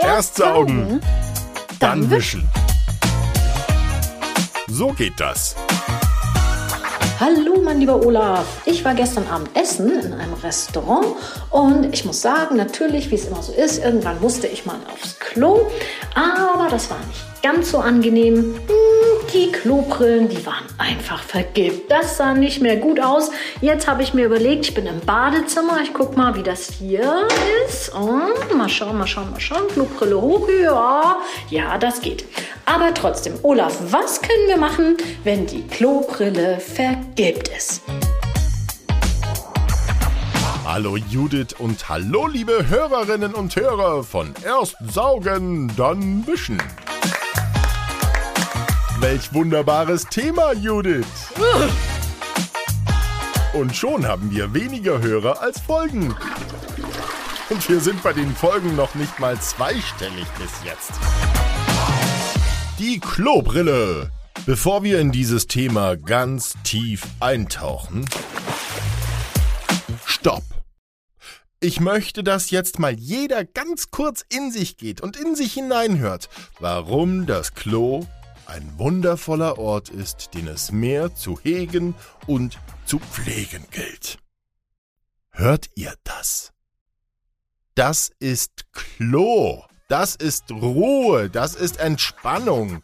Erst saugen, dann wischen. So geht das. Hallo, mein lieber Olaf. Ich war gestern Abend essen in einem Restaurant und ich muss sagen, natürlich, wie es immer so ist, irgendwann musste ich mal aufs Klo, aber das war nicht ganz so angenehm. Hm, die Klobrillen, die waren einfach vergilbt. Das sah nicht mehr gut aus. Jetzt habe ich mir überlegt, ich bin im Badezimmer. Ich gucke mal, wie das hier ist. Und mal schauen, mal schauen, mal schauen. Klobrille hoch. Ja, ja, das geht. Aber trotzdem, Olaf, was können wir machen, wenn die Klobrille vergilbt ist? Hallo Judith und hallo liebe Hörerinnen und Hörer von Erst saugen, dann wischen. Welch wunderbares Thema, Judith! Und schon haben wir weniger Hörer als Folgen. Und wir sind bei den Folgen noch nicht mal zweistellig bis jetzt. Die Klobrille. Bevor wir in dieses Thema ganz tief eintauchen. Stopp! Ich möchte, dass jetzt mal jeder ganz kurz in sich geht und in sich hineinhört, warum das Klo ein wundervoller Ort ist, den es mehr zu hegen und zu pflegen gilt. Hört ihr das? Das ist Klo. Das ist Ruhe, das ist Entspannung.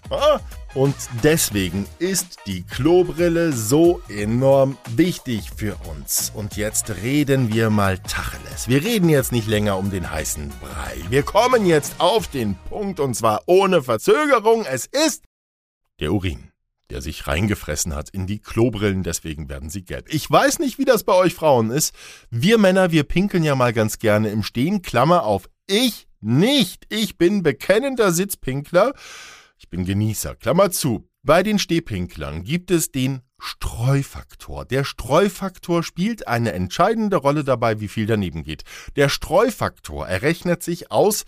Und deswegen ist die Klobrille so enorm wichtig für uns. Und jetzt reden wir mal Tacheles. Wir reden jetzt nicht länger um den heißen Brei. Wir kommen jetzt auf den Punkt und zwar ohne Verzögerung. Es ist der Urin, der sich reingefressen hat in die Klobrillen, deswegen werden sie gelb. Ich weiß nicht, wie das bei euch Frauen ist. Wir Männer, wir pinkeln ja mal ganz gerne im Stehen. Klammer auf, ich nicht. Ich bin bekennender Sitzpinkler. Ich bin Genießer. Klammer zu. Bei den Stehpinklern gibt es den Streufaktor. Der Streufaktor spielt eine entscheidende Rolle dabei, wie viel daneben geht. Der Streufaktor errechnet sich aus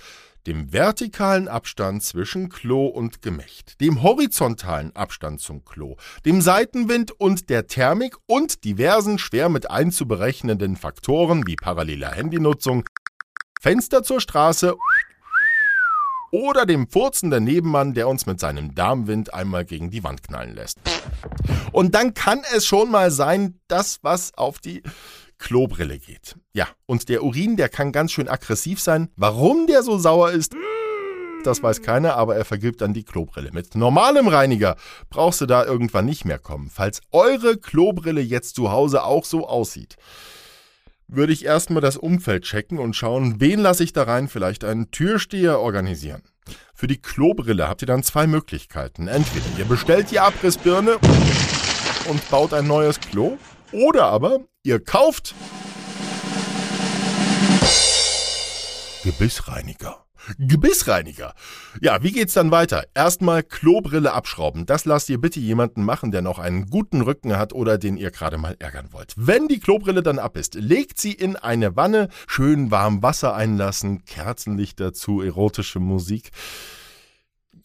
dem vertikalen Abstand zwischen Klo und Gemächt, dem horizontalen Abstand zum Klo, dem Seitenwind und der Thermik und diversen schwer mit einzuberechnenden Faktoren wie paralleler Handynutzung, Fenster zur Straße oder dem furzenden Nebenmann, der uns mit seinem Darmwind einmal gegen die Wand knallen lässt. Und dann kann es schon mal sein, dass was auf die Klobrille geht. Ja, und der Urin, der kann ganz schön aggressiv sein. Warum der so sauer ist, das weiß keiner, aber er vergilbt dann die Klobrille. Mit normalem Reiniger brauchst du da irgendwann nicht mehr kommen. Falls eure Klobrille jetzt zu Hause auch so aussieht, würde ich erstmal das Umfeld checken und schauen, wen lasse ich da rein, vielleicht einen Türsteher organisieren. Für die Klobrille habt ihr dann zwei Möglichkeiten. Entweder ihr bestellt die Abrissbirne und baut ein neues Klo oder aber ihr kauft Gebissreiniger. Gebissreiniger. Ja, wie geht's dann weiter? Erstmal Klobrille abschrauben. Das lasst ihr bitte jemanden machen, der noch einen guten Rücken hat oder den ihr gerade mal ärgern wollt. Wenn die Klobrille dann ab ist, legt sie in eine Wanne, schön warm Wasser einlassen, Kerzenlicht dazu, erotische Musik.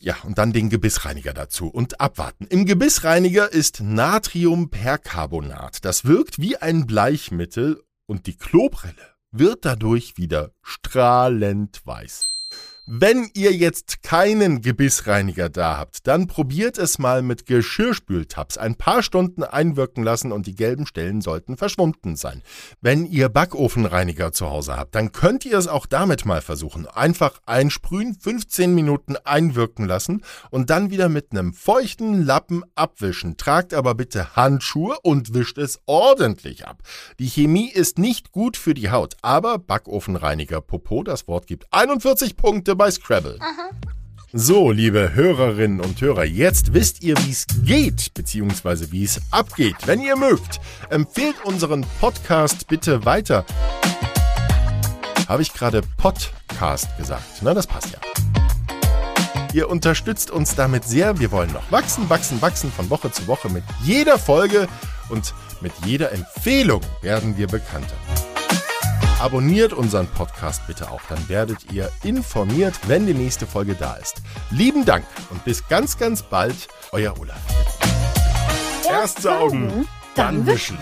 Ja, und dann den Gebissreiniger dazu und abwarten. Im Gebissreiniger ist Natriumpercarbonat. Das wirkt wie ein Bleichmittel und die Klobrille wird dadurch wieder strahlend weiß. Wenn ihr jetzt keinen Gebissreiniger da habt, dann probiert es mal mit Geschirrspültabs. Ein paar Stunden einwirken lassen und die gelben Stellen sollten verschwunden sein. Wenn ihr Backofenreiniger zu Hause habt, dann könnt ihr es auch damit mal versuchen. Einfach einsprühen, 15 Minuten einwirken lassen und dann wieder mit einem feuchten Lappen abwischen. Tragt aber bitte Handschuhe und wischt es ordentlich ab. Die Chemie ist nicht gut für die Haut, aber Backofenreiniger Popo, das Wort gibt 41 Bei Scrabble. Aha. So, liebe Hörerinnen und Hörer, jetzt wisst ihr, wie es geht, beziehungsweise wie es abgeht. Wenn ihr mögt, empfehlt unseren Podcast bitte weiter. Habe ich gerade Podcast gesagt? Na, das passt ja. Ihr unterstützt uns damit sehr. Wir wollen noch wachsen, wachsen, wachsen von Woche zu Woche. Mit jeder Folge und mit jeder Empfehlung werden wir bekannter. Abonniert unseren Podcast bitte auch, dann werdet ihr informiert, wenn die nächste Folge da ist. Lieben Dank und bis ganz, ganz bald, euer Olaf. Erst saugen, dann wischen.